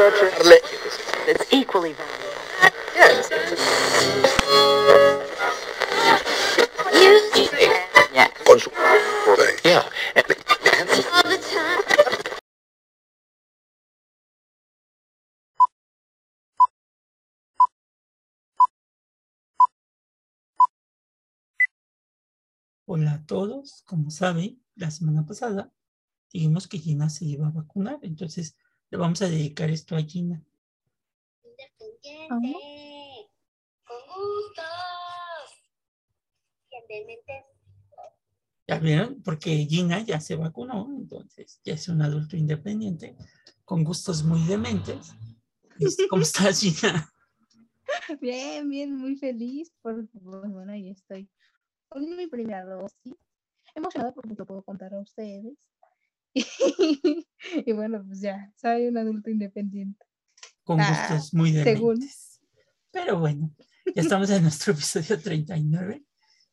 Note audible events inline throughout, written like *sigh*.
It's equally. Yes. Yeah. Yeah. Hola a todos, como saben, la semana pasada dijimos que Gina se iba a vacunar, entonces le vamos a dedicar esto a Gina. Independiente. Con gustos. Independiente. ¿Ya vieron? Porque Gina ya se vacunó, entonces ya es un adulto independiente, con gustos muy dementes. Este, ¿Cómo *laughs* estás, Gina? Bien, bien, muy feliz por, por- bueno, ahí estoy con mi primera dosis. Emocionada porque lo puedo contar a ustedes. *laughs* Y, bueno, pues ya, soy un adulto independiente. Con Ah, gustos muy según. dementes. Pero bueno, ya estamos en nuestro episodio 39,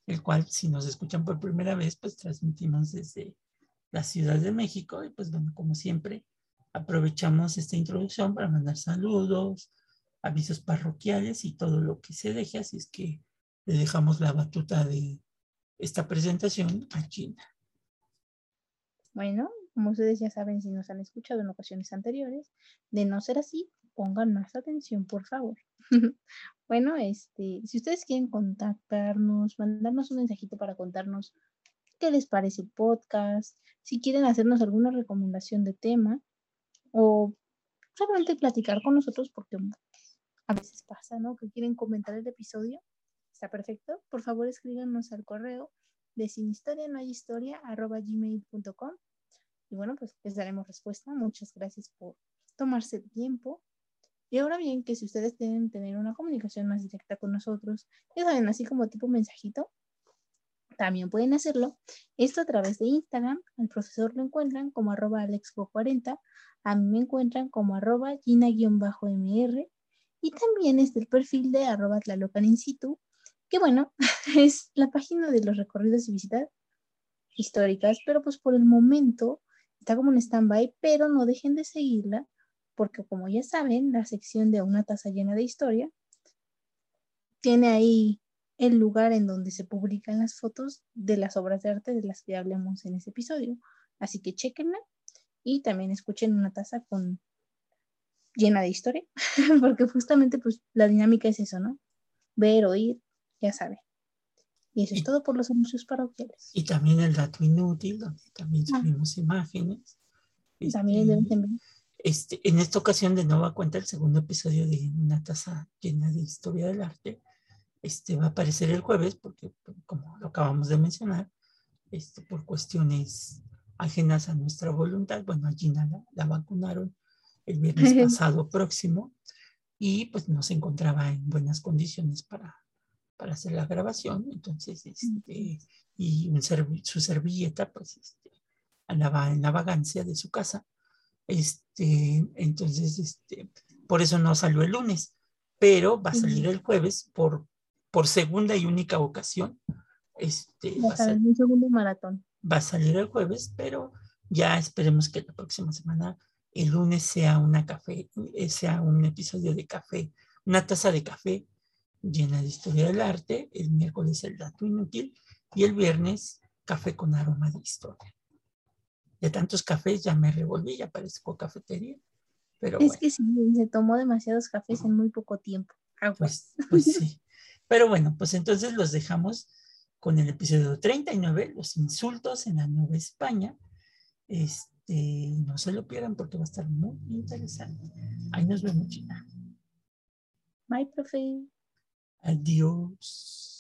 el cual, si nos escuchan por primera vez, pues transmitimos desde la Ciudad de México. Y pues bueno, como siempre, aprovechamos esta introducción para mandar saludos, avisos parroquiales y todo lo que se deje. Así es que le dejamos la batuta de esta presentación a Gina. Bueno, como ustedes ya saben, si nos han escuchado en ocasiones anteriores, de no ser así, pongan más atención, por favor. *laughs* bueno, este, si ustedes quieren contactarnos, mandarnos un mensajito para contarnos qué les parece el podcast, si quieren hacernos alguna recomendación de tema o solamente platicar con nosotros porque a veces pasa, ¿no? Que quieren comentar el episodio. Está perfecto. Por favor, escríbanos al correo de sin historia no hay historia arroba gmail.com y bueno, pues les daremos respuesta. Muchas gracias por tomarse tiempo. Y ahora bien, que si ustedes quieren tener una comunicación más directa con nosotros, ya saben, así como tipo mensajito, también pueden hacerlo. Esto a través de Instagram. Al profesor lo encuentran como arroba alexgo40. A mí me encuentran como arroba gina-mr. Y también está el perfil de arroba tlalocan situ, que bueno, *laughs* es la página de los recorridos y visitas históricas, pero pues por el momento está como en stand-by, pero no dejen de seguirla, porque como ya saben, la sección de una taza llena de historia tiene ahí el lugar en donde se publican las fotos de las obras de arte de las que hablemos en ese episodio. Así que chequenla y también escuchen una taza con llena de historia, *laughs* porque justamente pues la dinámica es eso, ¿no? Ver, oír, ya saben. Y eso es todo por los anuncios parroquiales. Y también el dato inútil, donde también Ah. subimos imágenes. También de Este, en vez. Este, en esta ocasión, de nueva cuenta, el segundo episodio de Una taza llena de historia del arte, este, va a aparecer el jueves, porque como lo acabamos de mencionar, este, por cuestiones ajenas a nuestra voluntad, bueno, a Gina la, la vacunaron el viernes *laughs* pasado próximo y pues no se encontraba en buenas condiciones para, para hacer la grabación, entonces, este, y un su servilleta, pues, este, andaba en la vagancia de su casa, este, entonces, este, por eso no salió el lunes, pero va a salir el jueves por, por segunda y única ocasión. Este, va, a sal- saben, un segundo maratón. va a salir el jueves, pero ya esperemos que la próxima semana, el lunes, sea una café, eh, sea un episodio de café, una taza de café llena de historia del arte, el miércoles el dato inútil y el viernes café con aroma de historia. De tantos cafés ya me revolví, ya parezco cafetería, pero Es bueno. que sí, se tomó demasiados cafés en muy poco tiempo. Aguas. Pues, pues sí. Pero bueno, pues entonces los dejamos con el episodio 39, los insultos en la Nueva España. Este, no se lo pierdan porque va a estar muy interesante. Ahí nos vemos, China. Bye, profe. Adios.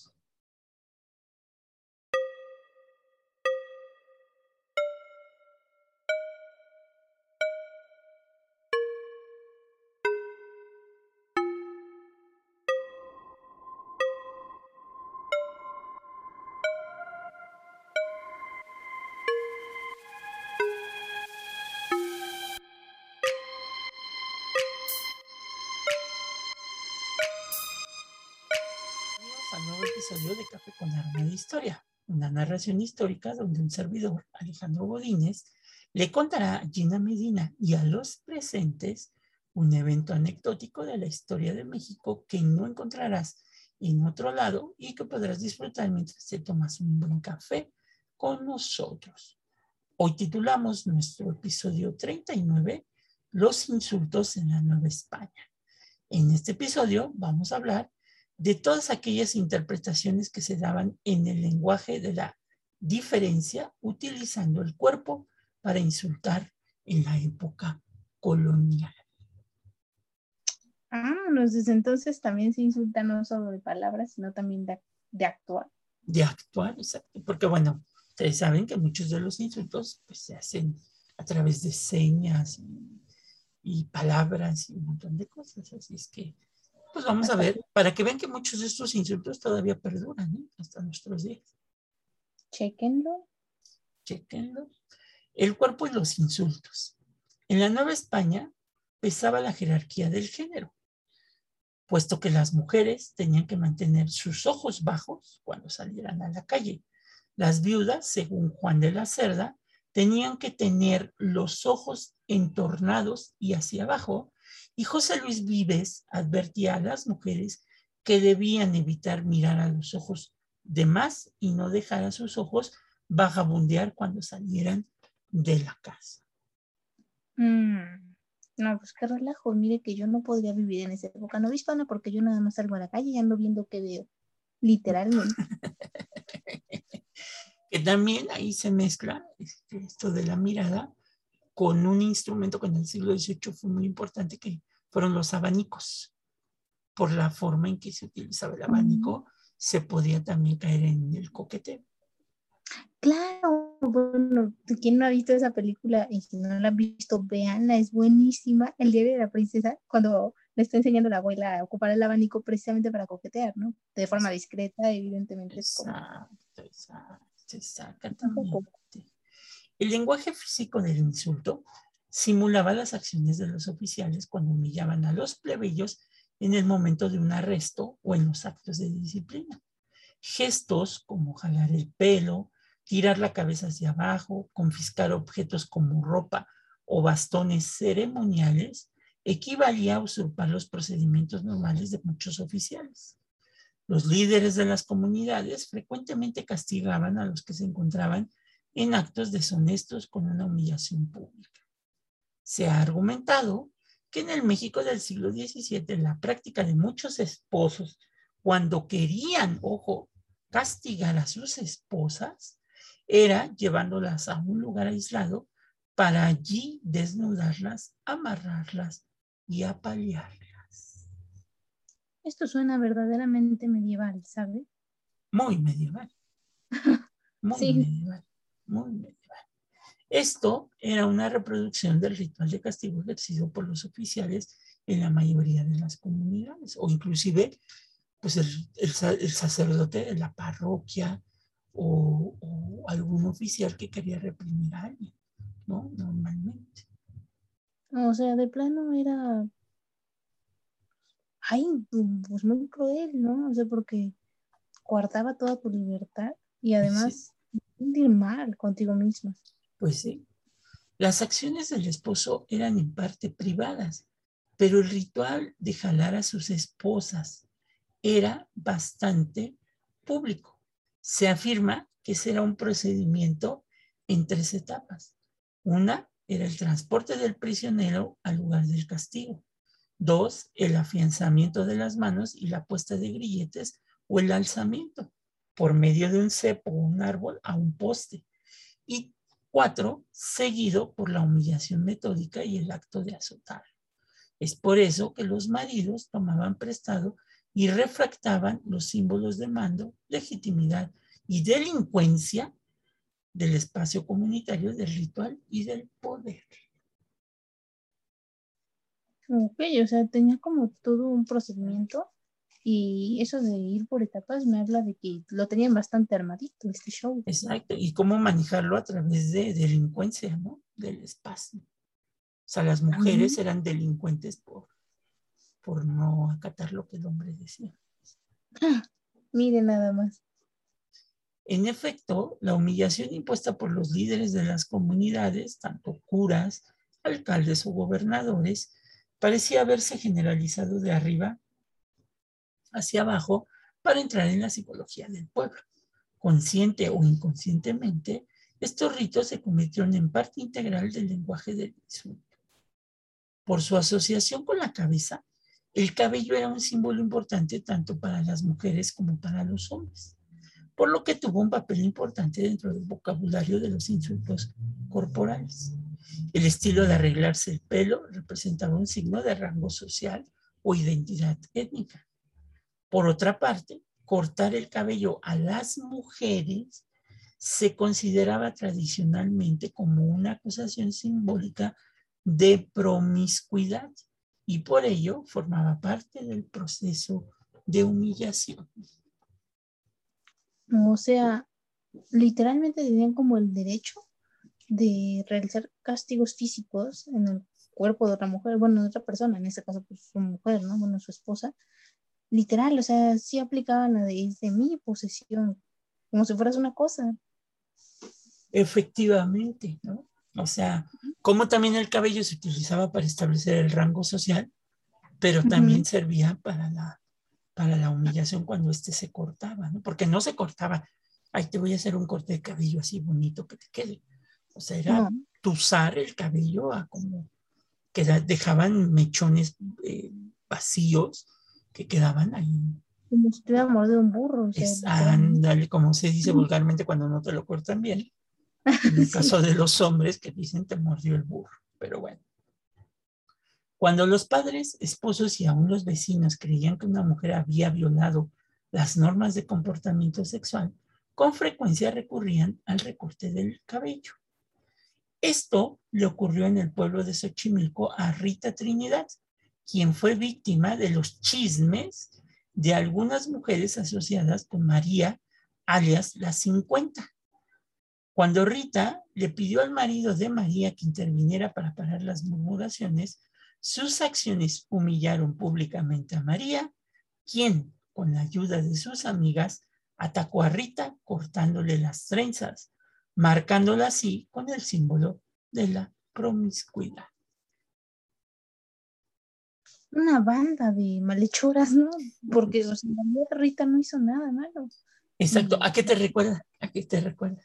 Historia, una narración histórica donde un servidor, Alejandro Godínez, le contará a Gina Medina y a los presentes un evento anecdótico de la historia de México que no encontrarás en otro lado y que podrás disfrutar mientras te tomas un buen café con nosotros. Hoy titulamos nuestro episodio 39, Los insultos en la Nueva España. En este episodio vamos a hablar de todas aquellas interpretaciones que se daban en el lenguaje de la diferencia utilizando el cuerpo para insultar en la época colonial. Ah, desde entonces también se insulta no solo de palabras, sino también de, de actuar. De actuar, exacto. Porque bueno, ustedes saben que muchos de los insultos pues, se hacen a través de señas y, palabras y un montón de cosas. Así es que, pues vamos a ver, para que vean que muchos de estos insultos todavía perduran ¿eh? hasta nuestros días. Chequenlo. Chequenlo. El cuerpo y los insultos. En la Nueva España pesaba la jerarquía del género, puesto que las mujeres tenían que mantener sus ojos bajos cuando salieran a la calle. Las viudas, según Juan de la Cerda, tenían que tener los ojos entornados y hacia abajo, y José Luis Vives advertía a las mujeres que debían evitar mirar a los ojos de más y no dejar a sus ojos vagabundear cuando salieran de la casa. Mm, no, pues qué relajo. Mire que yo no podría vivir en esa época no hispana porque yo nada más salgo a la calle y ando viendo qué veo. Literalmente. *laughs* que también ahí se mezcla este, esto de la mirada con un instrumento que en el siglo XVIII fue muy importante, que fueron los abanicos. Por la forma en que se utilizaba el abanico, se podía también caer en el coqueteo. Claro, bueno, ¿quién no ha visto esa película? Y si no la han visto, véanla, es buenísima. El diario de la princesa, cuando le está enseñando a la abuela a ocupar el abanico precisamente para coquetear, ¿no? De forma discreta, evidentemente. Exacto, exacto, exactamente. El lenguaje físico del insulto simulaba las acciones de los oficiales cuando humillaban a los plebeyos en el momento de un arresto o en los actos de disciplina. Gestos como jalar el pelo, tirar la cabeza hacia abajo, confiscar objetos como ropa o bastones ceremoniales, equivalía a usurpar los procedimientos normales de muchos oficiales. Los líderes de las comunidades frecuentemente castigaban a los que se encontraban en actos deshonestos con una humillación pública. Se ha argumentado que en el México del siglo XVII la práctica de muchos esposos, cuando querían, ojo, castigar a sus esposas, era llevándolas a un lugar aislado para allí desnudarlas, amarrarlas y apalearlas. Esto suena verdaderamente medieval, ¿sabe? Muy medieval. *laughs* Muy medieval. Muy medieval. Esto era una reproducción del ritual de castigo ejercido por los oficiales en la mayoría de las comunidades, o inclusive pues el, sacerdote de la parroquia o, algún oficial que quería reprimir a alguien, ¿no? Normalmente. O sea, de plano era, ay, pues muy cruel, ¿no? O sea, porque guardaba toda tu libertad y además sentir mal contigo misma. Pues sí. Las acciones del esposo eran en parte privadas, pero el ritual de jalar a sus esposas era bastante público. Se afirma que será un procedimiento en tres etapas. Una era el transporte del prisionero al lugar del castigo. Dos, el afianzamiento de las manos y la puesta de grilletes o el alzamiento por medio de un cepo o un árbol a un poste. Y Cuatro, seguido por la humillación metódica y el acto de azotar. Es por eso que los maridos tomaban prestado y refractaban los símbolos de mando, legitimidad y delincuencia del espacio comunitario, del ritual y del poder. Ok, o sea, tenía como todo un procedimiento y eso de ir por etapas me habla de que lo tenían bastante armadito este show. Exacto, y cómo manejarlo a través de delincuencia, ¿no? Del espacio. O sea, las mujeres eran delincuentes por, por no acatar lo que el hombre decía. *laughs* mire nada más. En efecto, la humillación impuesta por los líderes de las comunidades, tanto curas, alcaldes o gobernadores, parecía haberse generalizado de arriba hacia abajo para entrar en la psicología del pueblo. Consciente o inconscientemente, estos ritos se convirtieron en parte integral del lenguaje del insulto. Por su asociación con la cabeza, el cabello era un símbolo importante tanto para las mujeres como para los hombres, por lo que tuvo un papel importante dentro del vocabulario de los insultos corporales. El estilo de arreglarse el pelo representaba un signo de rango social o identidad étnica. Por otra parte, cortar el cabello a las mujeres se consideraba tradicionalmente como una acusación simbólica de promiscuidad y por ello formaba parte del proceso de humillación. O sea, literalmente tenían como el derecho de realizar castigos físicos en el cuerpo de otra mujer, bueno, de otra persona, en este caso pues su mujer, ¿no? Bueno, su esposa. Literal, o sea, sí aplicaban la de, de mi posesión, como si fueras una cosa. Efectivamente, ¿no? O sea, como también el cabello se utilizaba para establecer el rango social, pero también servía para la, para la humillación cuando éste se cortaba, ¿no? Porque no se cortaba, ay, te voy a hacer un corte de cabello así bonito que te quede. O sea, era usar el cabello a como que dejaban mechones eh, vacíos que quedaban ahí. Como si tuviera de un burro. ándale, como se dice vulgarmente cuando no te lo cortan bien. *laughs* En el caso de los hombres que dicen te mordió el burro, pero bueno. Cuando los padres, esposos y aún los vecinos creían que una mujer había violado las normas de comportamiento sexual, con frecuencia recurrían al recorte del cabello. Esto le ocurrió en el pueblo de Xochimilco a Rita Trinidad, quien fue víctima de los chismes de algunas mujeres asociadas con María, alias las 50. Cuando Rita le pidió al marido de María que interviniera para parar las murmuraciones, sus acciones humillaron públicamente a María, quien, con la ayuda de sus amigas, atacó a Rita cortándole las trenzas, marcándola así con el símbolo de la promiscuidad. Una banda de malhechoras, ¿no? Porque o sea, Rita no hizo nada malo. Exacto. ¿A qué te recuerda? ¿A qué te recuerda?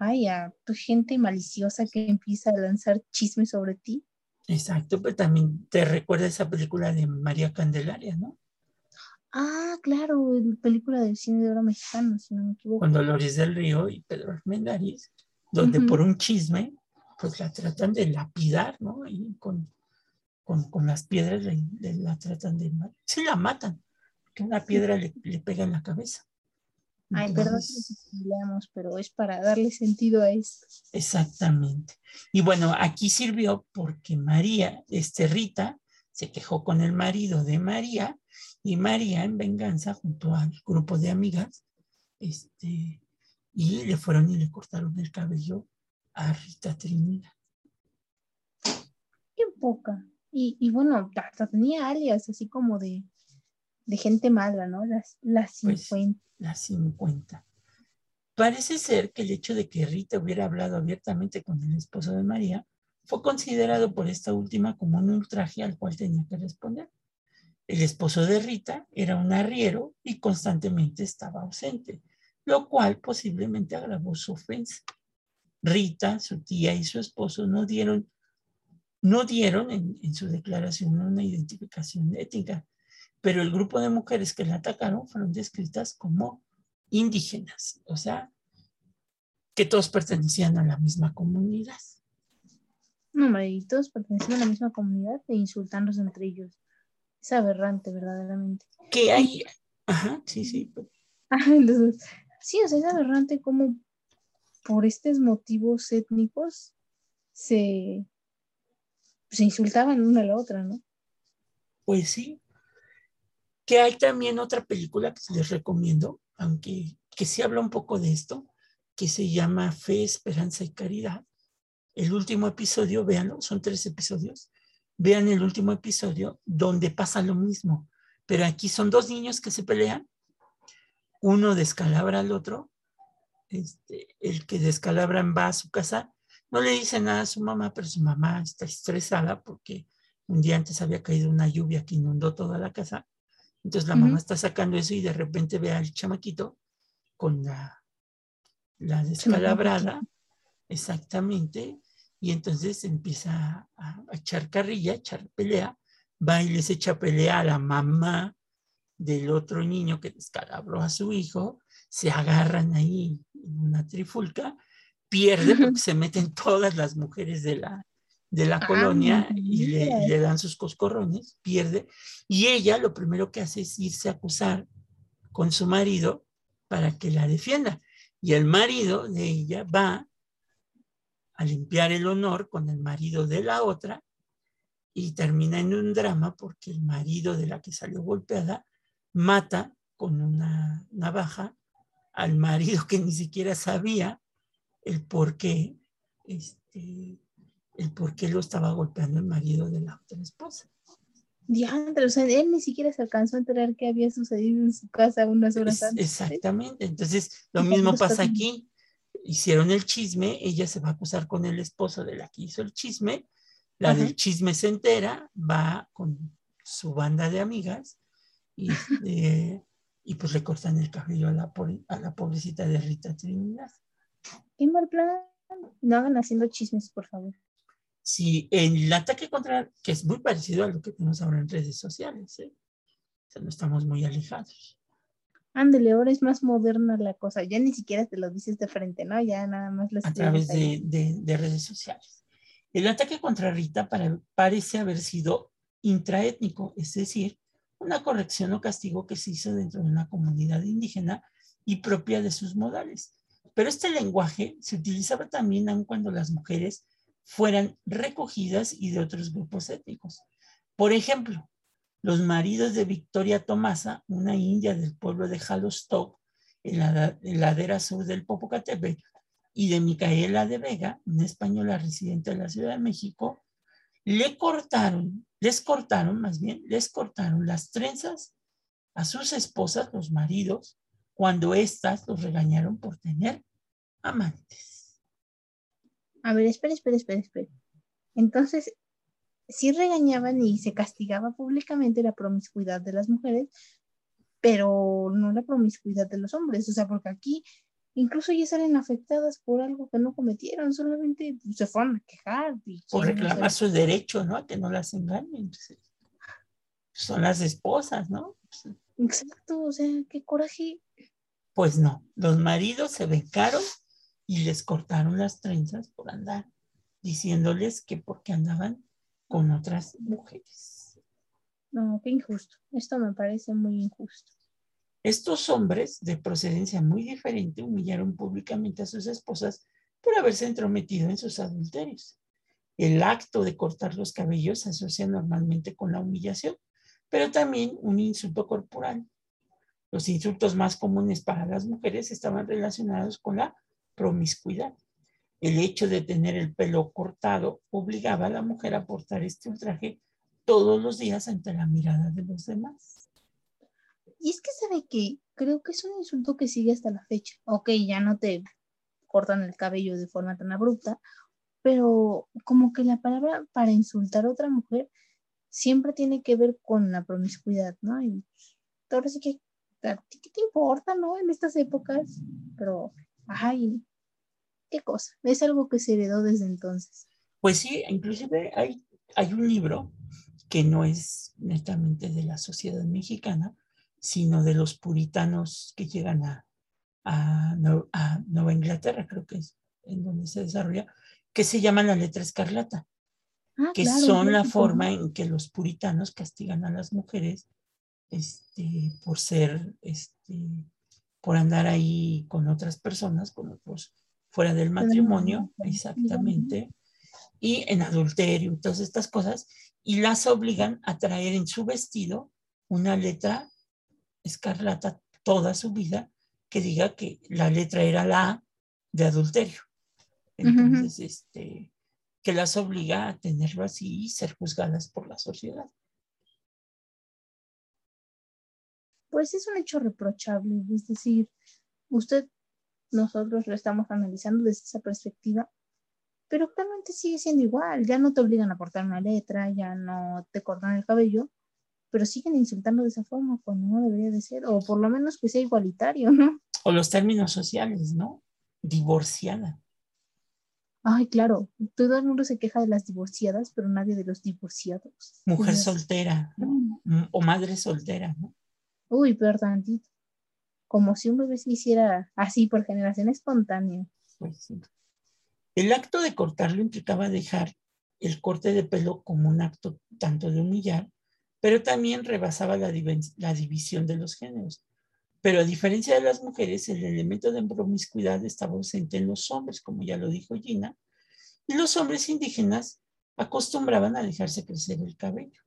ay, a tu gente maliciosa que empieza a lanzar chismes sobre ti. Exacto, pero también te recuerda esa película de María Candelaria, ¿no? Ah, claro, película del cine de oro mexicano, si no me equivoco. Con Dolores del Río y Pedro Armendáriz, donde por un chisme, pues la tratan de lapidar, ¿no? Y con, con, las piedras la tratan de... Sí, la matan, que una piedra le, le pega en la cabeza. Ay, perdón leamos, pero es para darle sentido a esto. Exactamente. Y bueno, aquí sirvió porque María, este Rita, se quejó con el marido de María y María en venganza junto al grupo de amigas, este, y le fueron y le cortaron el cabello a Rita Trinidad. Qué poca. Y, y bueno, hasta tenía alias así como de, de gente mala, ¿no? Las, las 50. Pues, las 50. Parece ser que el hecho de que Rita hubiera hablado abiertamente con el esposo de María fue considerado por esta última como un ultraje al cual tenía que responder. El esposo de Rita era un arriero y constantemente estaba ausente, lo cual posiblemente agravó su ofensa. Rita, su tía y su esposo no dieron, no dieron en, en su declaración una identificación étnica, pero el grupo de mujeres que la atacaron fueron descritas como indígenas, o sea, que todos pertenecían a la misma comunidad. No, y todos pertenecían a la misma comunidad e insultándose entre ellos. Es aberrante, verdaderamente. Que hay, ajá, sí, sí. *laughs* sí, o sea, es aberrante como por estos motivos étnicos se, se insultaban una a la otra, ¿no? Pues sí, que hay también otra película que les recomiendo, aunque que sí habla un poco de esto, que se llama Fe, Esperanza y Caridad. El último episodio, véanlo, son tres episodios. Vean el último episodio donde pasa lo mismo, pero aquí son dos niños que se pelean. Uno descalabra al otro. Este, el que descalabran va a su casa. No le dice nada a su mamá, pero su mamá está estresada porque un día antes había caído una lluvia que inundó toda la casa. Entonces la mamá está sacando eso y de repente ve al chamaquito con la, la descalabrada, exactamente, y entonces empieza a, echar carrilla, a echar pelea, va y les echa pelea a la mamá del otro niño que descalabró a su hijo, se agarran ahí en una trifulca, pierde porque *laughs* se meten todas las mujeres de la, de la colonia y le, dan sus coscorrones, pierde, y ella lo primero que hace es irse a acusar con su marido para que la defienda. Y el marido de ella va a limpiar el honor con el marido de la otra y termina en un drama porque el marido de la que salió golpeada mata con una navaja al marido que ni siquiera sabía el por qué este, el por qué lo estaba golpeando el marido de la otra esposa. Diantre, o sea, él ni siquiera se alcanzó a enterar qué había sucedido en su casa unas horas antes. Exactamente, entonces lo mismo pasa aquí. Hicieron el chisme, ella se va a acusar con el esposo de la que hizo el chisme, la del chisme se entera, va con su banda de amigas y, este, y pues le cortan el cabello a la, a la pobrecita de Rita Trinidad. Qué mal plan. No hagan haciendo chismes, por favor en el ataque contra, que es muy parecido a lo que tenemos ahora en redes sociales, ¿eh? o sea, no estamos muy alejados. Ándele, ahora es más moderna la cosa, ya ni siquiera te lo dices de frente, ¿no? Ya nada más lo A través de, de, redes sociales. El ataque contra Rita parece haber sido intraétnico, es decir, una corrección o castigo que se hizo dentro de una comunidad indígena y propia de sus modales. Pero este lenguaje se utilizaba también aun cuando las mujeres fueran recogidas y de otros grupos étnicos. Por ejemplo, los maridos de Victoria Tomasa, una india del pueblo de Jalostock, en la ladera sur del Popocatépetl, y de Micaela de Vega, una española residente de la Ciudad de México, le cortaron, les cortaron, más bien, les cortaron las trenzas a sus esposas, los maridos, cuando éstas los regañaron por tener amantes. A ver, espera, espera, espera, espera. Entonces, sí regañaban y se castigaba públicamente la promiscuidad de las mujeres, pero no la promiscuidad de los hombres. O sea, porque aquí incluso ya salen afectadas por algo que no cometieron, solamente se fueron a quejar. por reclamar su derecho, ¿no? A que no las engañen. Son las esposas, ¿no? Exacto, o sea, qué coraje. Pues no, los maridos se vengaron y les cortaron las trenzas por andar diciéndoles que porque andaban con otras mujeres. No, qué injusto. Esto me parece muy injusto. Estos hombres de procedencia muy diferente humillaron públicamente a sus esposas por haberse entrometido en sus adulterios. El acto de cortar los cabellos se asocia normalmente con la humillación, pero también un insulto corporal. Los insultos más comunes para las mujeres estaban relacionados con la promiscuidad. El hecho de tener el pelo cortado obligaba a la mujer a portar este ultraje todos los días ante la mirada de los demás. Y es que sabe que creo que es un insulto que sigue hasta la fecha. Ok, ya no te cortan el cabello de forma tan abrupta, pero como que la palabra para insultar a otra mujer siempre tiene que ver con la promiscuidad, ¿no? Y ahora sí que, ¿qué te importa, no? En estas épocas, pero, ay, qué cosa. Es algo que se heredó desde entonces. Pues sí, inclusive hay, hay un libro que no es netamente de la sociedad mexicana, sino de los puritanos que llegan a, a, Nueva Inglaterra, creo que es en donde se desarrolla, que se llama la letra escarlata, ah, que son la forma en que los puritanos castigan a las mujeres este, por ser, este, por andar ahí con otras personas, con otros fuera del matrimonio, exactamente, y en adulterio, todas estas cosas, y las obligan a traer en su vestido una letra escarlata toda su vida que diga que la letra era la A de adulterio. Entonces, este, que las obliga a tenerlo así y ser juzgadas por la sociedad. Pues es un hecho reprochable, es decir, usted nosotros lo estamos analizando desde esa perspectiva, pero actualmente sigue siendo igual, ya no te obligan a cortar una letra, ya no te cortan el cabello, pero siguen insultando de esa forma cuando no debería de ser, o por lo menos que sea igualitario, ¿no? O los términos sociales, ¿no? Divorciada. Ay, claro, todo el mundo se queja de las divorciadas, pero nadie de los divorciados. Mujer soltera ¿no? Mm, o madre soltera, ¿no? Uy, peor tantito. Como si un bebé se hiciera así por generación espontánea. Pues. El acto de cortarlo implicaba dejar el corte de pelo como un acto tanto de humillar, pero también rebasaba la división de los géneros. Pero a diferencia de las mujeres, el elemento de promiscuidad estaba ausente en los hombres, como ya lo dijo Gina, y los hombres indígenas acostumbraban a dejarse crecer el cabello,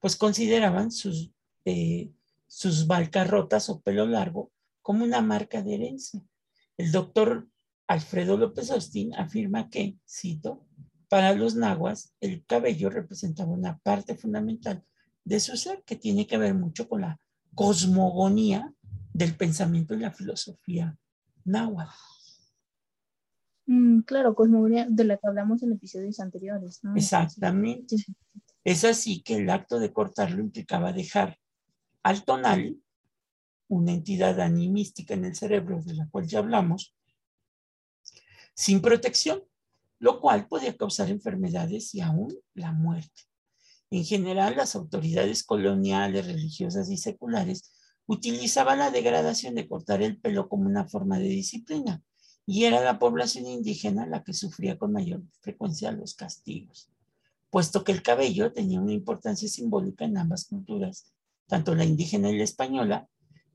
pues consideraban sus, eh, sus balcarrotas o pelo largo como una marca de herencia. El doctor Alfredo López Austin afirma que, cito, para los nahuas el cabello representaba una parte fundamental de su ser que tiene que ver mucho con la cosmogonía del pensamiento y la filosofía náhuatl. Mm, claro, cosmogonía de la que hablamos en episodios anteriores, ¿no? Exactamente. Sí. Es así que el acto de cortarlo implicaba dejar al tonal, una entidad animística en el cerebro de la cual ya hablamos, sin protección, lo cual podía causar enfermedades y aún la muerte. En general, las autoridades coloniales, religiosas y seculares utilizaban la degradación de cortar el pelo como una forma de disciplina y era la población indígena la que sufría con mayor frecuencia los castigos, puesto que el cabello tenía una importancia simbólica en ambas culturas, tanto la indígena y la española,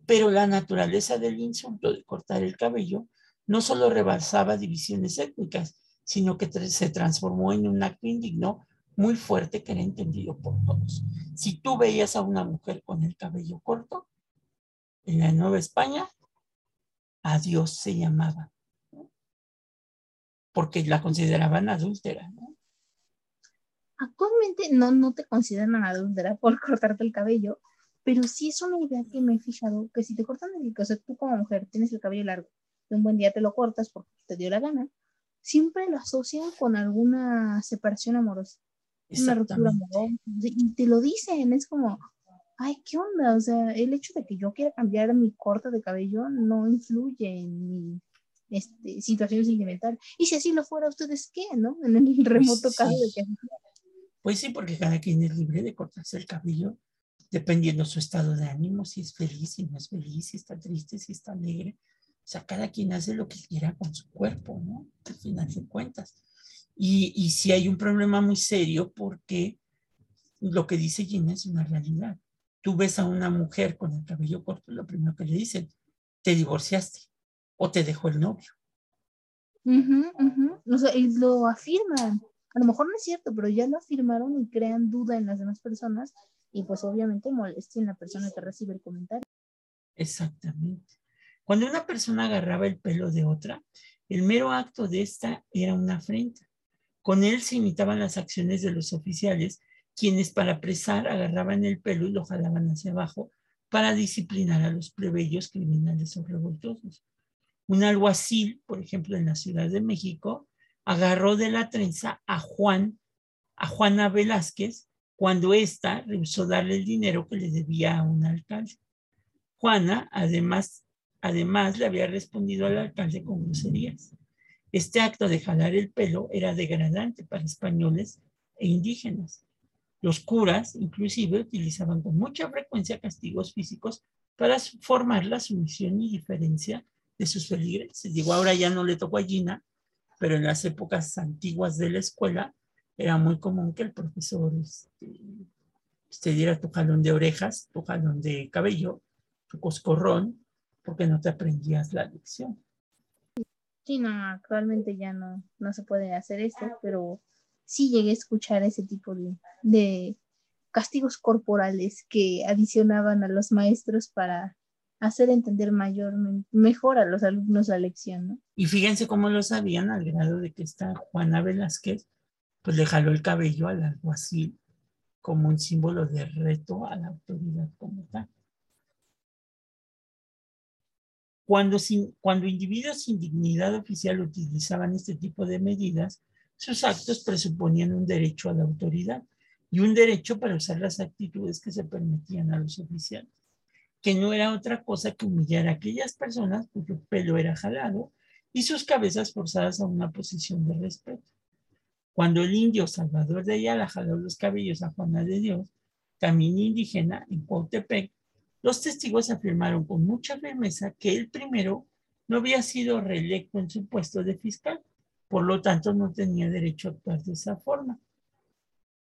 pero la naturaleza del insulto de cortar el cabello no solo rebasaba divisiones étnicas, sino que se transformó en un acto indigno muy fuerte que era entendido por todos. Si tú veías a una mujer con el cabello corto, en la Nueva España, adiós se llamaba, porque la consideraban adúltera. ¿no? Actualmente no, no te consideran adúltera por cortarte el cabello, pero sí es una idea que me he fijado, que si te cortan el cabello, o sea, tú como mujer tienes el cabello largo, y un buen día te lo cortas porque te dio la gana, siempre lo asocian con alguna separación amorosa, una ruptura amorosa, y te lo dicen, es como, ay, ¿qué onda? O sea, el hecho de que yo quiera cambiar mi corte de cabello no influye en mi este, situación sentimental. Y si así lo fuera, ¿ustedes qué, no? En el remoto caso de sí. que así fuera. Pues sí, porque cada quien es libre de cortarse el cabello dependiendo su estado de ánimo, si es feliz, si no es feliz, si está triste, si está alegre. O sea, cada quien hace lo que quiera con su cuerpo, ¿no? Al final de cuentas. Y, y sí hay un problema muy serio porque lo que dice Gina es una realidad. Tú ves a una mujer con el cabello corto, lo primero que le dicen, te divorciaste o te dejó el novio. Sea, y lo afirman. A lo mejor no es cierto, pero ya lo afirmaron y crean duda en las demás personas y pues obviamente molestia en la persona que recibe el comentario. Exactamente. Cuando una persona agarraba el pelo de otra, el mero acto de esta era una afrenta. Con él se imitaban las acciones de los oficiales, quienes para apresar agarraban el pelo y lo jalaban hacia abajo para disciplinar a los plebeyos criminales o revoltosos. Un alguacil, por ejemplo, en la Ciudad de México, agarró de la trenza a Juan, a Juana Velázquez, cuando ésta rehusó darle el dinero que le debía a un alcalde. Juana, además, además, le había respondido al alcalde con groserías. Este acto de jalar el pelo era degradante para españoles e indígenas. Los curas, inclusive, utilizaban con mucha frecuencia castigos físicos para formar la sumisión y diferencia de sus feligreses. Digo, ahora ya no le tocó a Gina, pero en las épocas antiguas de la escuela era muy común que el profesor este, te diera tu jalón de orejas, tu jalón de cabello, tu coscorrón, porque no te aprendías la lección. Sí, no, actualmente ya no, no se puede hacer esto, pero sí llegué a escuchar ese tipo de, de castigos corporales que adicionaban a los maestros para hacer entender mayor, mejor a los alumnos la lección, ¿no? Y fíjense cómo lo sabían al grado de que esta Juana Velázquez, pues le jaló el cabello al alguacil como un símbolo de reto a la autoridad como tal. Cuando, cuando individuos sin dignidad oficial utilizaban este tipo de medidas, sus actos presuponían un derecho a la autoridad y un derecho para usar las actitudes que se permitían a los oficiales, que no era otra cosa que humillar a aquellas personas cuyo pelo era jalado y sus cabezas forzadas a una posición de respeto. Cuando el indio Salvador de Ayala jaló los cabellos a Juana de Dios, también indígena en Cuautepec, los testigos afirmaron con mucha firmeza que él primero no había sido reelecto en su puesto de fiscal, por lo tanto no tenía derecho a actuar de esa forma,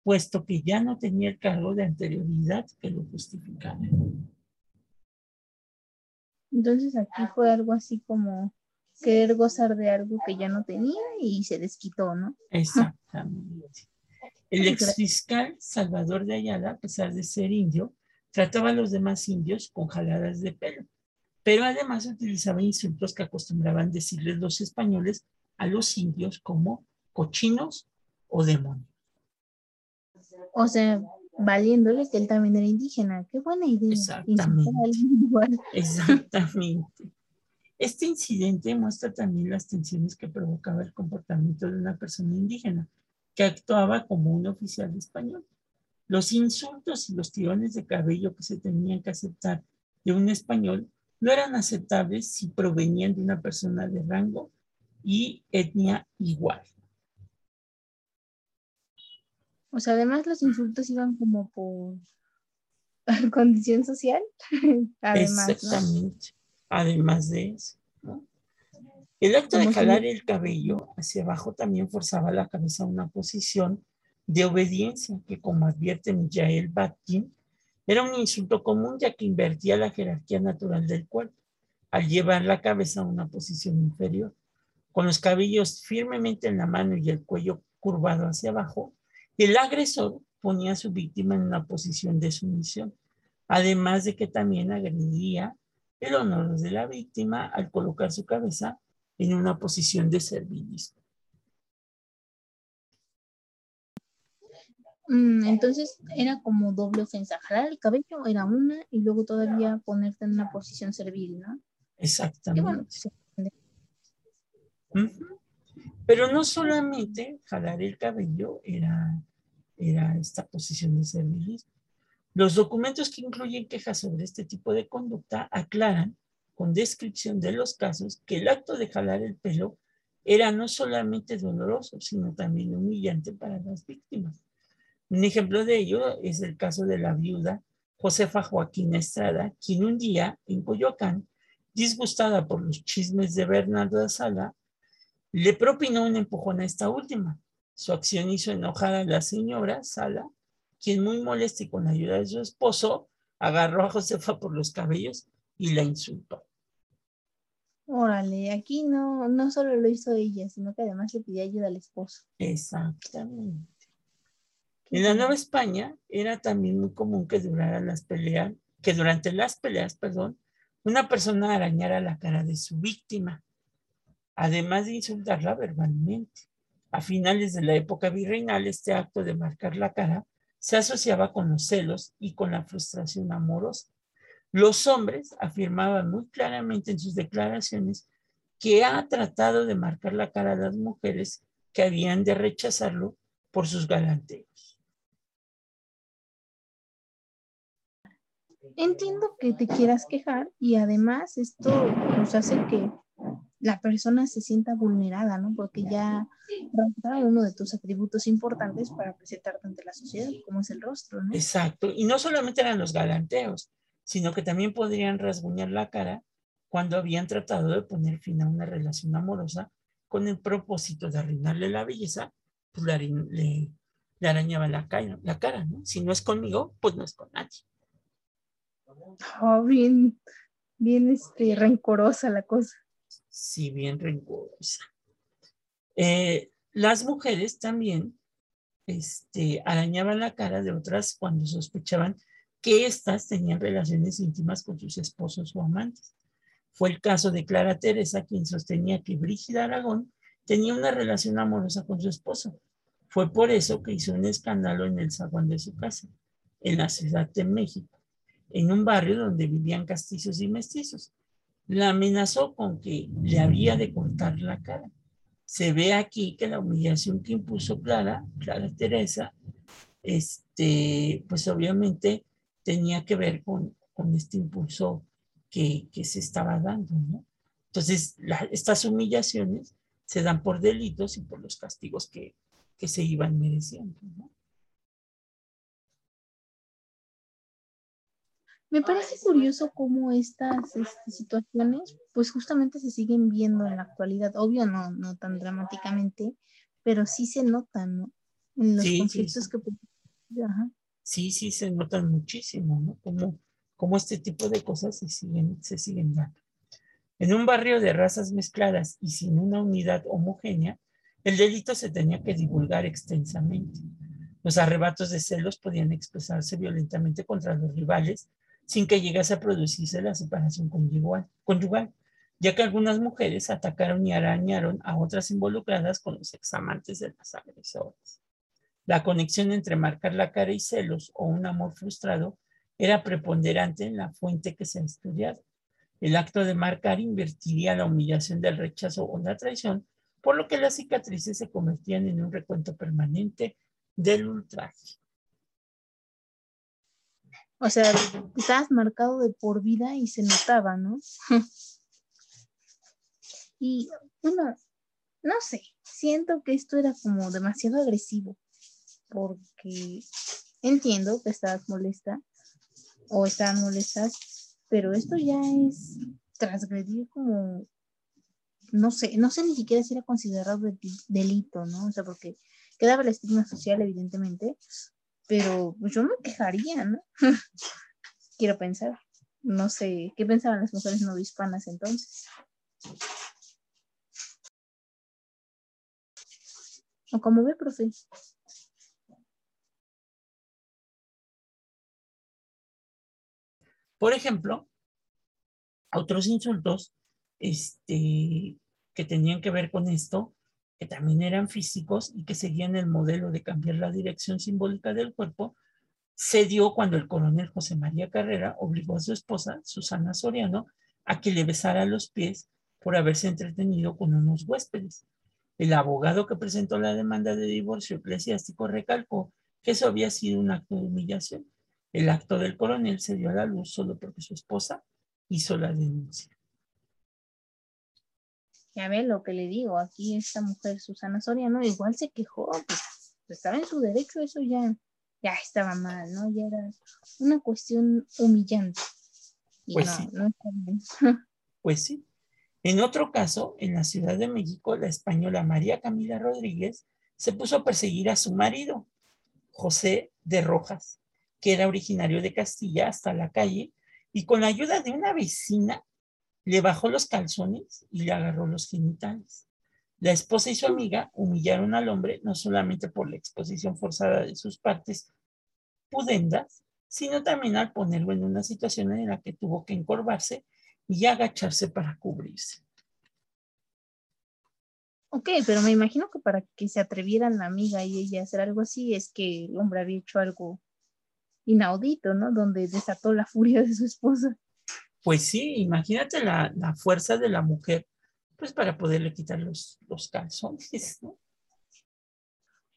puesto que ya no tenía el cargo de anterioridad que lo justificara. Entonces aquí fue algo así como querer gozar de algo que ya no tenía y se desquitó, ¿no? Exactamente. El ex fiscal Salvador de Ayala, a pesar de ser indio, trataba a los demás indios con jaladas de pelo, pero además utilizaba insultos que acostumbraban decirles los españoles a los indios como cochinos o demonios. O sea, valiéndole que él también era indígena. Qué buena idea. Exactamente. Exactamente. Este incidente muestra también las tensiones que provocaba el comportamiento de una persona indígena que actuaba como un oficial español. Los insultos y los tirones de cabello que se tenían que aceptar de un español no eran aceptables si provenían de una persona de rango y etnia igual. O sea, además los insultos iban como por *laughs* condición social. *laughs* además, Exactamente. Además de eso. El acto de jalar el cabello hacia abajo también forzaba la cabeza a una posición de obediencia, que como advierte Mijael Batkin, era un insulto común ya que invertía la jerarquía natural del cuerpo al llevar la cabeza a una posición inferior. Con los cabellos firmemente en la mano y el cuello curvado hacia abajo, el agresor ponía a su víctima en una posición de sumisión, además de que también agredía el honor de la víctima al colocar su cabeza en una posición de servilismo. Mm, entonces era como doble ofensa. Jalar el cabello era una y luego todavía ponerte en una posición servil, ¿no? Exactamente. Pero no solamente jalar el cabello era, era esta posición de servilismo. Los documentos que incluyen quejas sobre este tipo de conducta aclaran con descripción de los casos que el acto de jalar el pelo era no solamente doloroso, sino también humillante para las víctimas. Un ejemplo de ello es el caso de la viuda Josefa Joaquín Estrada, quien un día en Coyoacán, disgustada por los chismes de Bernardo de Sala, le propinó un empujón a esta última. Su acción hizo enojar a la señora Sala, quien muy molesta y con la ayuda de su esposo, agarró a Josefa por los cabellos y la insultó. Órale, aquí no, no solo lo hizo ella, sino que además le pidió ayuda al esposo. Exactamente. En la Nueva España era también muy común que las peleas, que durante las peleas, perdón, una persona arañara la cara de su víctima, además de insultarla verbalmente. A finales de la época virreinal, este acto de marcar la cara se asociaba con los celos y con la frustración amorosa. Los hombres afirmaban muy claramente en sus declaraciones que ha tratado de marcar la cara a las mujeres que habían de rechazarlo por sus galanteos. Entiendo que te quieras quejar y además esto nos hace que la persona se sienta vulnerada, ¿no? Porque ya uno de tus atributos importantes para presentarte ante la sociedad, como es el rostro, ¿no? Exacto. Y no solamente eran los galanteos, sino que también podrían rasguñar la cara cuando habían tratado de poner fin a una relación amorosa con el propósito de arruinarle la belleza, pues le, le, arañaban la cara, la cara, ¿no? Si no es conmigo, pues no es con nadie. Oh, bien, bien este, rencorosa la cosa. Sí, bien rencorosa. Eh, las mujeres también este, arañaban la cara de otras cuando sospechaban que éstas tenían relaciones íntimas con sus esposos o amantes. Fue el caso de Clara Teresa, quien sostenía que Brígida Aragón tenía una relación amorosa con su esposo. Fue por eso que hizo un escándalo en el zaguán de su casa, en la Ciudad de México en un barrio donde vivían castizos y mestizos. La amenazó con que le había de cortar la cara. se ve aquí que la humillación que impuso Clara, Clara Teresa, este, pues obviamente tenía que ver con, con este impulso que, que, se estaba dando. Entonces, estas humillaciones se dan por delitos y por los castigos que, que se iban mereciendo. Me parece curioso cómo estas este, situaciones, pues justamente se siguen viendo en la actualidad. Obvio, no, no tan dramáticamente, pero sí se notan, ¿no? En los conflictos que... Ajá. Sí, sí, se notan muchísimo, ¿no? Como, como este tipo de cosas se siguen, se siguen dando. En un barrio de razas mezcladas y sin una unidad homogénea, el delito se tenía que divulgar extensamente. Los arrebatos de celos podían expresarse violentamente contra los rivales sin que llegase a producirse la separación conyugal, ya que algunas mujeres atacaron y arañaron a otras involucradas con los examantes de las agresoras. La conexión entre marcar la cara y celos o un amor frustrado era preponderante en la fuente que se ha estudiado. El acto de marcar invertiría la humillación del rechazo o la traición, por lo que las cicatrices se convertían en un recuento permanente del ultraje. O sea, estabas marcado de por vida y se notaba, ¿no? *laughs* y bueno, no sé, siento que esto era como demasiado agresivo, porque entiendo que estabas molesta o estaban molestas, pero esto ya es transgredir como, no sé, no sé ni siquiera si era considerado delito, ¿no? O sea, porque quedaba el estigma social, evidentemente, pero pues, yo me quejaría, ¿no? *laughs* Quiero pensar. No sé, ¿qué pensaban las mujeres no hispanas entonces? ¿O cómo ve, profe? Por ejemplo, otros insultos este, que tenían que ver con esto que también eran físicos y que seguían el modelo de cambiar la dirección simbólica del cuerpo, se dio cuando el coronel José María Carrera obligó a su esposa, Susana Soriano, a que le besara los pies por haberse entretenido con unos huéspedes. El abogado que presentó la demanda de divorcio eclesiástico recalcó que eso había sido un acto de humillación. El acto del coronel se dio a la luz solo porque su esposa hizo la denuncia. Ya ve lo que le digo, aquí esta mujer, Susana Soriano, igual se quejó, pues, estaba en su derecho, eso ya, ya estaba mal, ¿no? Ya era una cuestión humillante. pues sí. *laughs* Pues sí. En otro caso, en la Ciudad de México, la española María Camila Rodríguez se puso a perseguir a su marido, José de Rojas, que era originario de Castilla, hasta la calle, y con la ayuda de una vecina le bajó los calzones y le agarró los genitales. La esposa y su amiga humillaron al hombre no solamente por la exposición forzada de sus partes pudendas, sino también al ponerlo en una situación en la que tuvo que encorvarse y agacharse para cubrirse. Ok, pero me imagino que para que se atrevieran la amiga y ella a hacer algo así es que el hombre había hecho algo inaudito, ¿no? Donde desató la furia de su esposa. Pues sí, imagínate la, fuerza de la mujer, pues para poderle quitar los, los calzones, ¿no?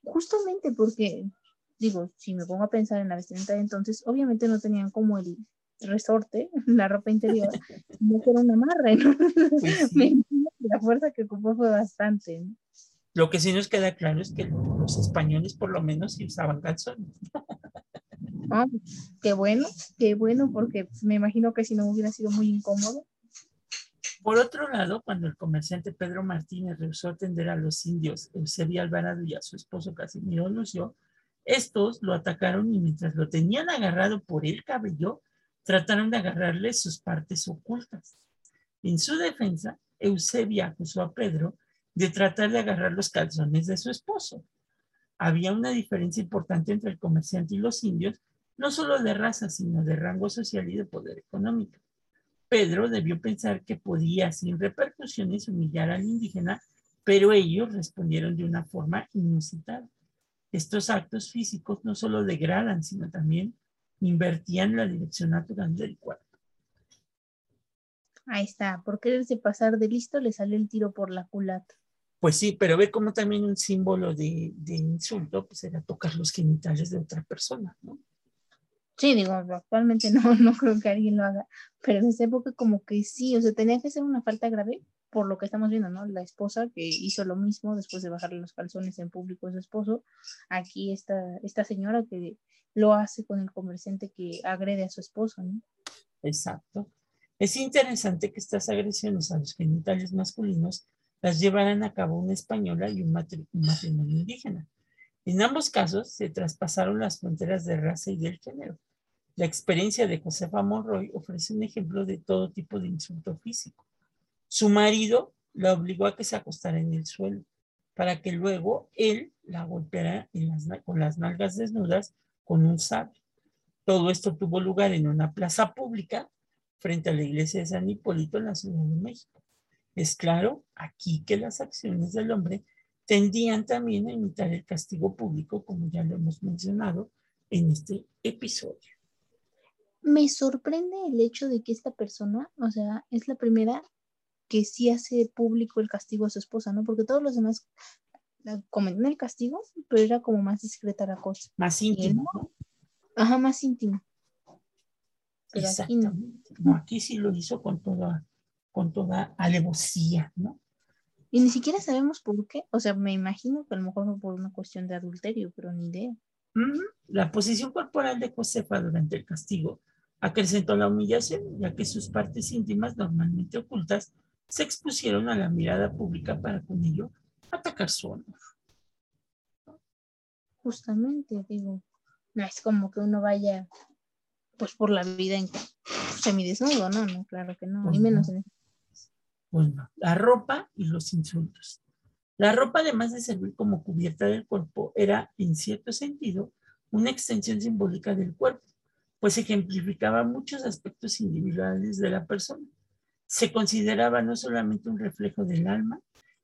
Justamente porque, digo, si me pongo a pensar en la vestimenta de entonces, obviamente no tenían como el resorte, *laughs* la ropa interior, *laughs* no era una marra, ¿no? Pues la fuerza que ocupó fue bastante, ¿no? Lo que sí nos queda claro es que los españoles por lo menos sí usaban calzones. Ah, qué bueno, qué bueno, porque me imagino que si no hubiera sido muy incómodo. Por otro lado, cuando el comerciante Pedro Martínez rehusó atender a los indios Eusebio Alvarado y a su esposo Casimiro Lucio, estos lo atacaron y mientras lo tenían agarrado por el cabello, trataron de agarrarle sus partes ocultas. En su defensa, Eusebia acusó a Pedro de tratar de agarrar los calzones de su esposo. Había una diferencia importante entre el comerciante y los indios, no solo de raza, sino de rango social y de poder económico. Pedro debió pensar que podía sin repercusiones humillar al indígena, pero ellos respondieron de una forma inusitada. Estos actos físicos no solo degradan, sino también invertían la dirección natural del cuerpo. Ahí está, por quererse pasar de listo le salió el tiro por la culata. Pues sí, pero ve como también un símbolo de, de insulto, pues era tocar los genitales de otra persona, ¿no? Sí, digo, actualmente no, *laughs* no creo que alguien lo haga, pero en esa época como que sí, o sea, tenía que ser una falta grave por lo que estamos viendo, ¿no? La esposa que hizo lo mismo después de bajarle los calzones en público a su esposo, aquí esta, esta señora que lo hace con el comerciante que agrede a su esposo, ¿no? Exacto. Es interesante que estas agresiones a los genitales masculinos las llevaran a cabo una española y un, matrimonio indígena. En ambos casos se traspasaron las fronteras de raza y del género. La experiencia de Josefa Monroy ofrece un ejemplo de todo tipo de insulto físico. Su marido la obligó a que se acostara en el suelo para que luego él la golpeara con las nalgas desnudas con un sable. Todo esto tuvo lugar en una plaza pública frente a la iglesia de San Hipólito en la Ciudad de México. Es claro aquí que las acciones del hombre tendían también a imitar el castigo público, como ya lo hemos mencionado en este episodio me sorprende el hecho de que esta persona, o sea, es la primera que sí hace público el castigo a su esposa, ¿no? Porque todos los demás comentan el castigo, pero era como más discreta la cosa. Más íntimo. Ajá, más íntimo. Exactamente. no. aquí sí lo hizo con toda, con toda alevosía, ¿no? Y ni siquiera sabemos por qué. O sea, me imagino que a lo mejor fue por una cuestión de adulterio, pero ni idea. La posición corporal de Josefa durante el castigo acrecentó la humillación, ya que sus partes íntimas, normalmente ocultas, se expusieron a la mirada pública para con ello atacar su honor. Justamente, digo, no es como que uno vaya pues por la vida en semidesnudo, ¿no? No, claro que no, ni pues menos en eso. Bueno, la ropa y los insultos. La ropa, además de servir como cubierta del cuerpo, era, en cierto sentido, una extensión simbólica del cuerpo, pues ejemplificaba muchos aspectos individuales de la persona. Se consideraba no solamente un reflejo del alma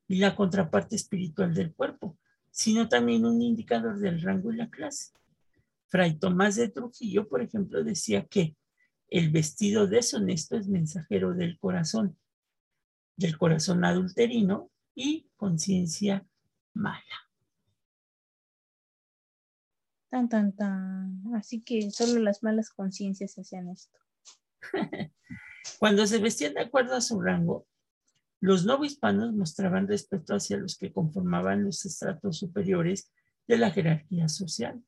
y la contraparte espiritual del cuerpo, sino también un indicador del rango y la clase. Fray Tomás de Trujillo, por ejemplo, decía que el vestido deshonesto es mensajero del corazón, del corazón adulterino y conciencia mala. Tan, tan, tan. Así que solo las malas conciencias hacían esto. *laughs* Cuando se vestían de acuerdo a su rango, los novohispanos mostraban respeto hacia los que conformaban los estratos superiores de la jerarquía social.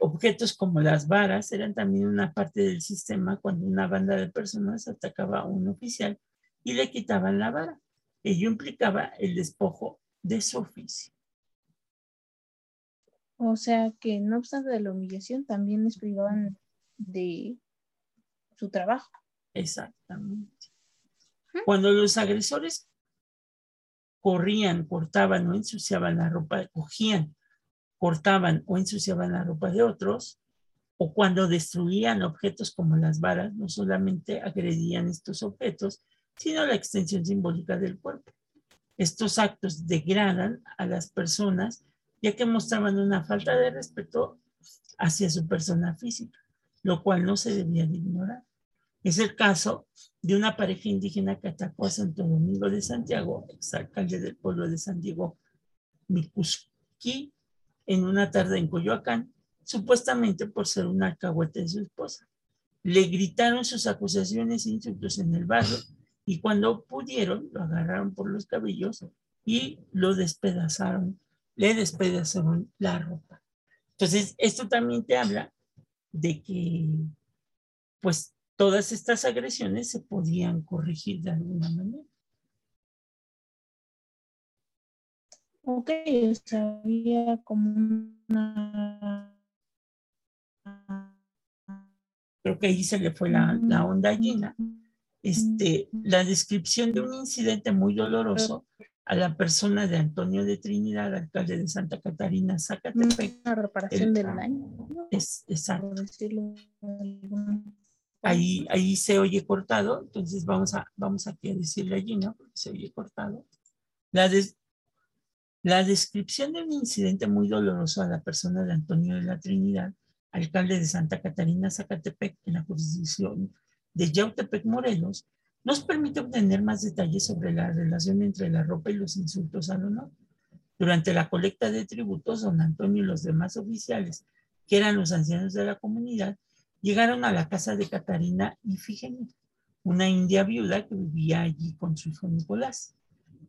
Objetos como las varas eran también una parte del sistema cuando una banda de personas atacaba a un oficial y le quitaban la vara. Ello implicaba el despojo de su oficio. O sea que no obstante de la humillación, también les privaban de su trabajo. Exactamente. Cuando los agresores corrían, cortaban o ensuciaban la ropa, cogían, cortaban o ensuciaban la ropa de otros, o cuando destruían objetos como las varas, no solamente agredían estos objetos, sino la extensión simbólica del cuerpo. Estos actos degradan a las personas ya que mostraban una falta de respeto hacia su persona física, lo cual no se debía de ignorar. Es el caso de una pareja indígena que atacó a Santo Domingo de Santiago, exalcalde del pueblo de San Diego, Micusqui, en una tarde en Coyoacán, supuestamente por ser un alcahuete de su esposa. Le gritaron sus acusaciones e insultos en el barrio y cuando pudieron lo agarraron por los cabellos y lo despedazaron, le despedazaron la ropa. Entonces, esto también te habla de que, pues, todas estas agresiones se podían corregir de alguna manera. Ok, había como una... Creo que ahí se le fue la, la onda llena este, la descripción de un incidente muy doloroso a la persona de Antonio de Trinidad, alcalde de Santa Catarina, Zacatepec. Una reparación del daño. Es, exacto. Ahí, ahí se oye cortado, entonces vamos a, vamos aquí a decirle allí, ¿no? Porque se oye cortado. La, la descripción de un incidente muy doloroso a la persona de Antonio de la Trinidad, alcalde de Santa Catarina, Zacatepec, en la jurisdicción de Yautepec, Morelos, nos permite obtener más detalles sobre la relación entre la ropa y los insultos al honor. Durante la colecta de tributos, don Antonio y los demás oficiales, que eran los ancianos de la comunidad, llegaron a la casa de Catarina Ifigenia, una india viuda que vivía allí con su hijo Nicolás.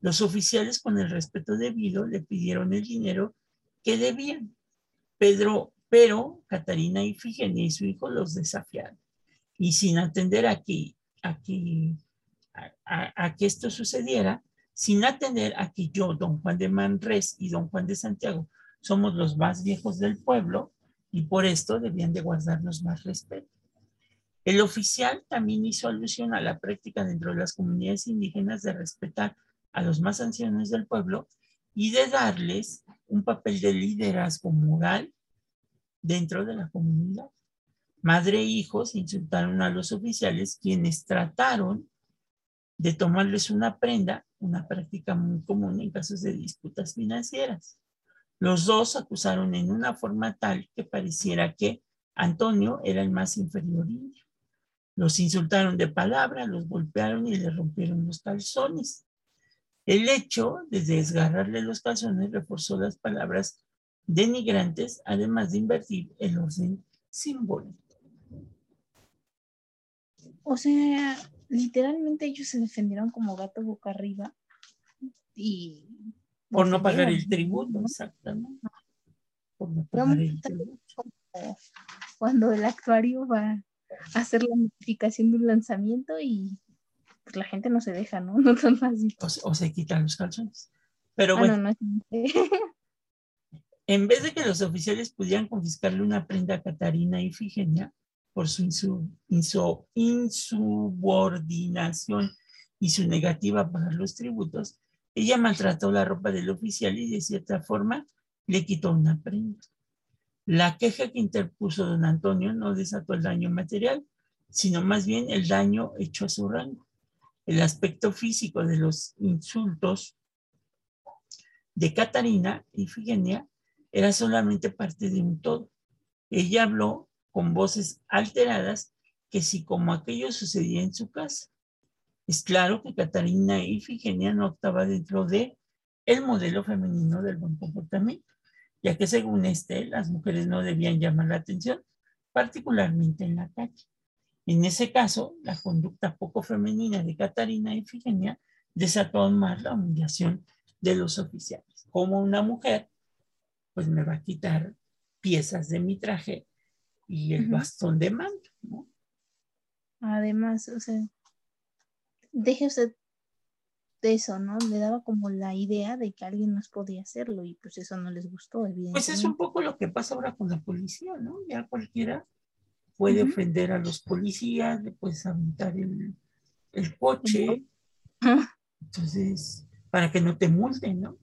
Los oficiales, con el respeto debido, le pidieron el dinero que debían. Pedro, pero Catarina Ifigenia y su hijo los desafiaron. Y sin atender a que, a que, a que esto sucediera, sin atender a que yo, don Juan de Manres y don Juan de Santiago, somos los más viejos del pueblo y por esto debían de guardarnos más respeto. El oficial también hizo alusión a la práctica dentro de las comunidades indígenas de respetar a los más ancianos del pueblo y de darles un papel de liderazgo moral dentro de la comunidad. Madre e hijos insultaron a los oficiales quienes trataron de tomarles una prenda, una práctica muy común en casos de disputas financieras. Los dos acusaron en una forma tal que pareciera que Antonio era el más inferior Los insultaron de palabra, los golpearon y le rompieron los calzones. El hecho de desgarrarle los calzones reforzó las palabras denigrantes, además de invertir el orden simbólico. O sea, literalmente ellos se defendieron como gato boca arriba y por no pagar el tributo, exactamente. Por no pagar el tributo. Cuando el actuario va a hacer la notificación de un lanzamiento y pues, la gente no se deja, ¿no? *laughs* No tan fácil. O, se quitan los calzones. Pero ah, bueno. *laughs* en vez de que los oficiales pudieran confiscarle una prenda a Catarina y Ifigenia, por su insubordinación y su negativa a pagar los tributos, ella maltrató la ropa del oficial y de cierta forma le quitó una prenda. La queja que interpuso don Antonio no desató el daño material, sino más bien el daño hecho a su rango. El aspecto físico de los insultos de Catarina y Figenia era solamente parte de un todo. Ella habló con voces alteradas que si como aquello sucedía en su casa. Es claro que Catarina Ifigenia no estaba dentro de el modelo femenino del buen comportamiento, ya que según este, las mujeres no debían llamar la atención, particularmente en la calle. En ese caso, la conducta poco femenina de Catarina Ifigenia desató más la humillación de los oficiales. Como una mujer, pues me va a quitar piezas de mi traje y el bastón de mando, ¿no? Además, o sea, deje usted de eso, ¿no? Le daba como la idea de que alguien más podía hacerlo y pues eso no les gustó, evidentemente. Pues es un poco lo que pasa ahora con la policía, ¿no? Ya cualquiera puede ofender a los policías, le puedes aventar el, el coche. Entonces, para que no te multen, ¿no?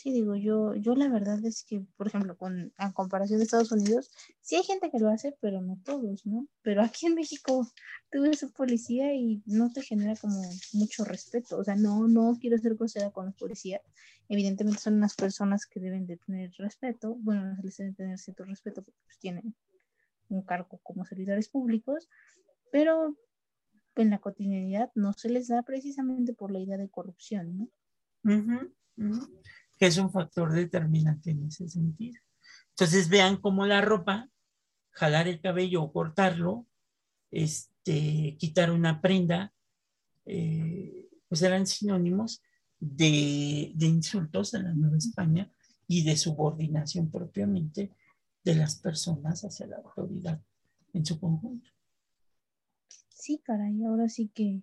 Sí, digo, yo, yo la verdad es que, por ejemplo, con, a comparación de Estados Unidos, sí hay gente que lo hace, pero no todos, ¿no? Pero aquí en México tú ves a policía y no te genera como mucho respeto. O sea, no, no quiero ser grosera con los policías. Evidentemente son unas personas que deben de tener respeto. Bueno, les debe tener cierto respeto porque pues, tienen un cargo como servidores públicos, pero en la cotidianidad no se les da precisamente por la idea de corrupción, ¿no? Que es un factor determinante en ese sentido. Entonces vean cómo la ropa, jalar el cabello o cortarlo, este, quitar una prenda, eh, pues eran sinónimos de, de insultos en la Nueva España y de subordinación propiamente de las personas hacia la autoridad en su conjunto. Sí, caray, ahora sí que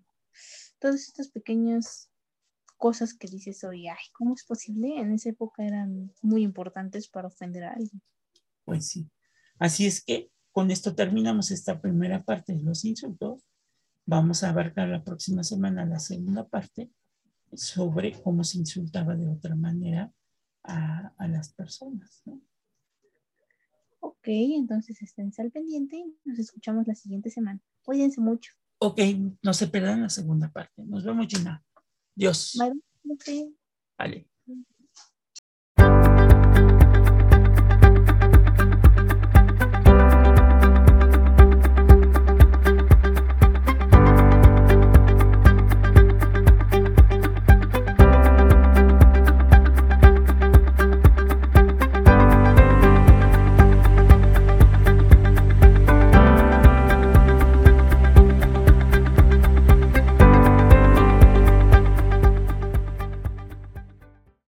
todas estas pequeñas cosas que dices hoy, ay, ¿cómo es posible? En esa época eran muy importantes para ofender a alguien. Pues sí. Así es que con esto terminamos esta primera parte de los insultos. Vamos a abarcar la próxima semana la segunda parte sobre cómo se insultaba de otra manera a, a las personas. ¿no? Ok, entonces estén al pendiente nos escuchamos la siguiente semana. Cuídense mucho. Ok, no se pierdan la segunda parte. Nos vemos, Gina. Dios. Vale. Vale.